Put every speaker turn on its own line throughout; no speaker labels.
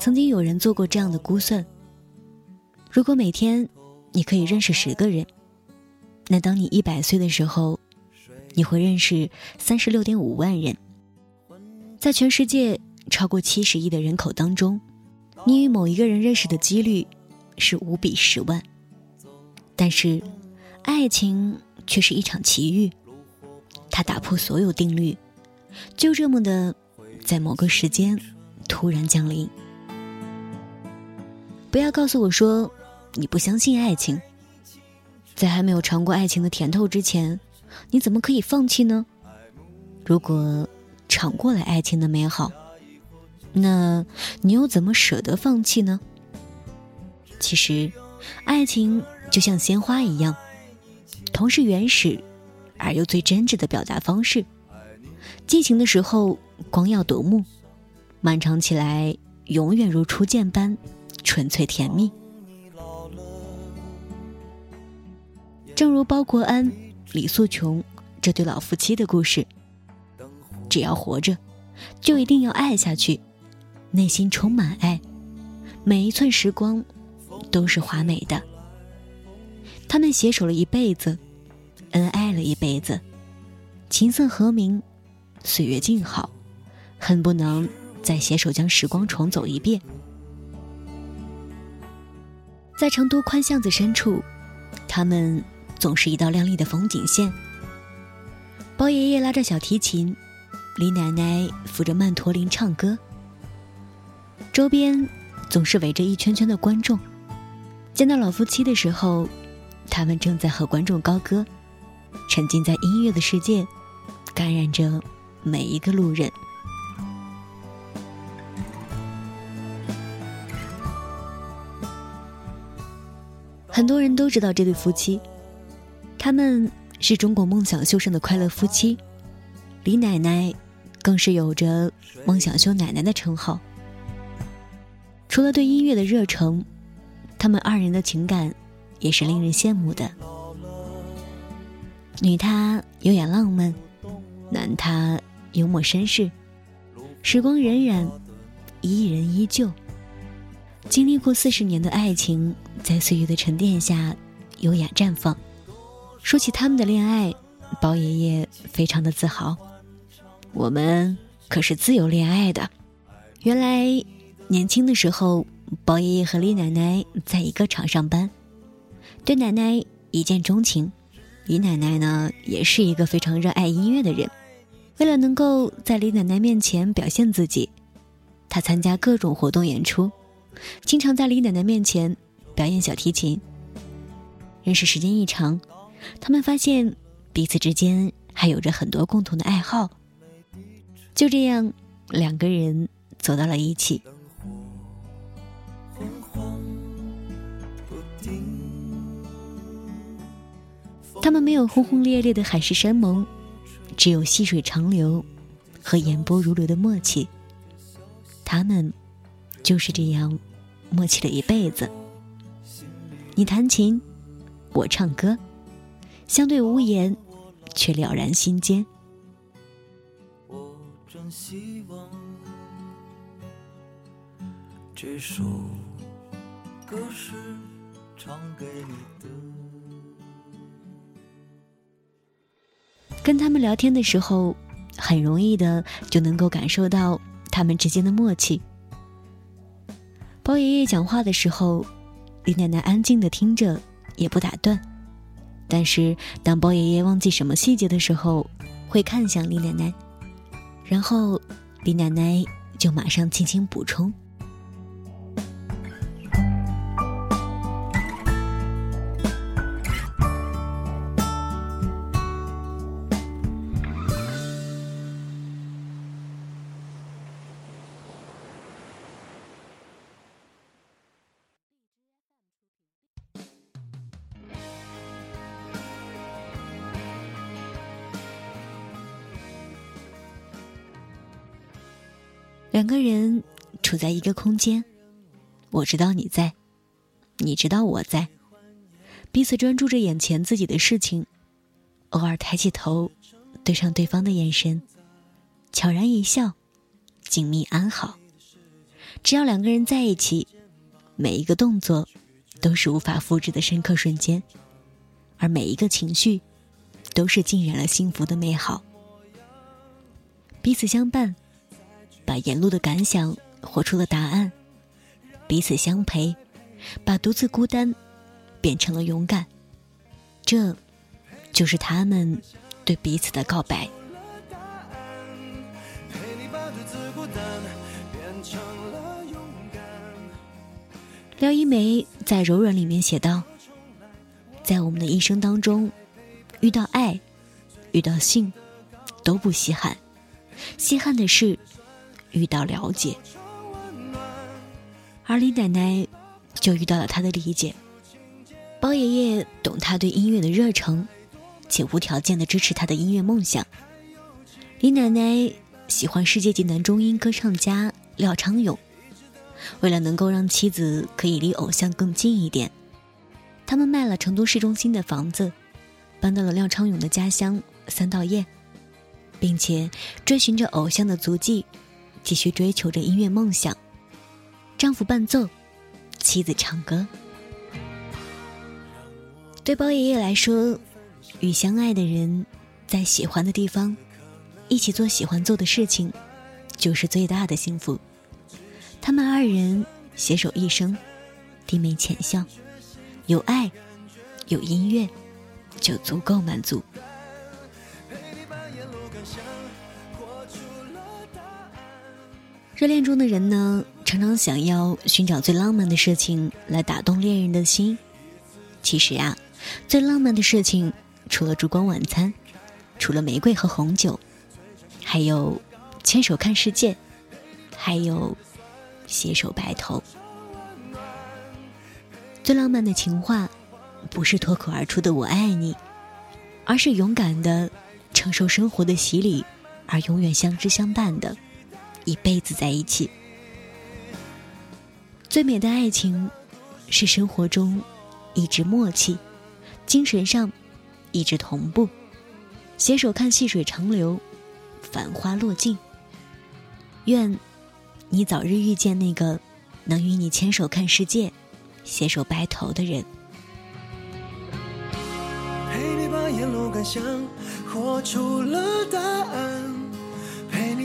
曾经有人做过这样的估算：如果每天你可以认识十个人，那当你一百岁的时候，你会认识三十六点五万人。在全世界超过七十亿的人口当中，你与某一个人认识的几率是五比十万。但是，爱情却是一场奇遇，它打破所有定律，就这么的，在某个时间突然降临。不要告诉我说你不相信爱情，在还没有尝过爱情的甜头之前，你怎么可以放弃呢？如果尝过了爱情的美好，那你又怎么舍得放弃呢？其实，爱情就像鲜花一样，同是原始而又最真挚的表达方式。激情的时候光耀夺目，漫长起来永远如初见般。纯粹甜蜜，正如包国安、李素琼这对老夫妻的故事。只要活着，就一定要爱下去，内心充满爱，每一寸时光都是华美的。他们携手了一辈子，恩爱了一辈子，琴瑟和鸣，岁月静好，恨不能再携手将时光重走一遍。在成都宽巷子深处，他们总是一道亮丽的风景线。包爷爷拉着小提琴，李奶奶扶着曼陀林唱歌。周边总是围着一圈圈的观众。见到老夫妻的时候，他们正在和观众高歌，沉浸在音乐的世界，感染着每一个路人。很多人都知道这对夫妻，他们是中国梦想秀上的快乐夫妻，李奶奶更是有着“梦想秀奶奶”的称号。除了对音乐的热诚，他们二人的情感也是令人羡慕的。女她优雅浪漫，男他幽默绅士，时光荏苒，伊人依旧。经历过四十年的爱情，在岁月的沉淀下，优雅绽放。说起他们的恋爱，包爷爷非常的自豪。我们可是自由恋爱的。原来年轻的时候，包爷爷和李奶奶在一个厂上班，对奶奶一见钟情。李奶奶呢，也是一个非常热爱音乐的人。为了能够在李奶奶面前表现自己，她参加各种活动演出。经常在李奶奶面前表演小提琴。认识时间一长，他们发现彼此之间还有着很多共同的爱好。就这样，两个人走到了一起。他们没有轰轰烈烈的海誓山盟，只有细水长流和言波如流的默契。他们。就是这样，默契了一辈子。你弹琴，我唱歌，相对无言，却了然心间。我真希望这首歌是唱给你的。跟他们聊天的时候，很容易的就能够感受到他们之间的默契。包爷爷讲话的时候，李奶奶安静的听着，也不打断。但是当包爷爷忘记什么细节的时候，会看向李奶奶，然后李奶奶就马上轻轻补充。两个人处在一个空间，我知道你在，你知道我在，彼此专注着眼前自己的事情，偶尔抬起头，对上对方的眼神，悄然一笑，紧密安好。只要两个人在一起，每一个动作都是无法复制的深刻瞬间，而每一个情绪都是浸染了幸福的美好。彼此相伴，把沿路的感想活出了答案；彼此相陪，把独自孤单变成了勇敢。这，就是他们对彼此的告白。廖一梅在《柔软》里面写道：“在我们的一生当中，遇到爱，遇到性，都不稀罕。稀罕的是遇到了解。而李奶奶就遇到了他的理解。包爷爷懂他对音乐的热诚，且无条件的支持他的音乐梦想。李奶奶喜欢世界级男中音歌唱家廖昌永。”为了能够让妻子可以离偶像更近一点，他们卖了成都市中心的房子，搬到了廖昌永的家乡三道堰，并且追寻着偶像的足迹，继续追求着音乐梦想。丈夫伴奏，妻子唱歌。对包爷爷来说，与相爱的人在喜欢的地方，一起做喜欢做的事情，就是最大的幸福。他们二人携手一生，低眉浅笑，有爱，有音乐，就足够满足。热恋中的人呢，常常想要寻找最浪漫的事情来打动恋人的心。其实呀，最浪漫的事情，除了烛光晚餐，除了玫瑰和红酒，还有牵手看世界，还有。携手白头，最浪漫的情话，不是脱口而出的“我爱你”，而是勇敢的承受生活的洗礼，而永远相知相伴的，一辈子在一起。最美的爱情，是生活中一直默契，精神上一直同步，携手看细水长流，繁花落尽。愿。你早日遇见那个能与你牵手看世界、携手白头的人。
陪你把沿路感想活出了答案，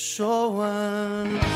说完。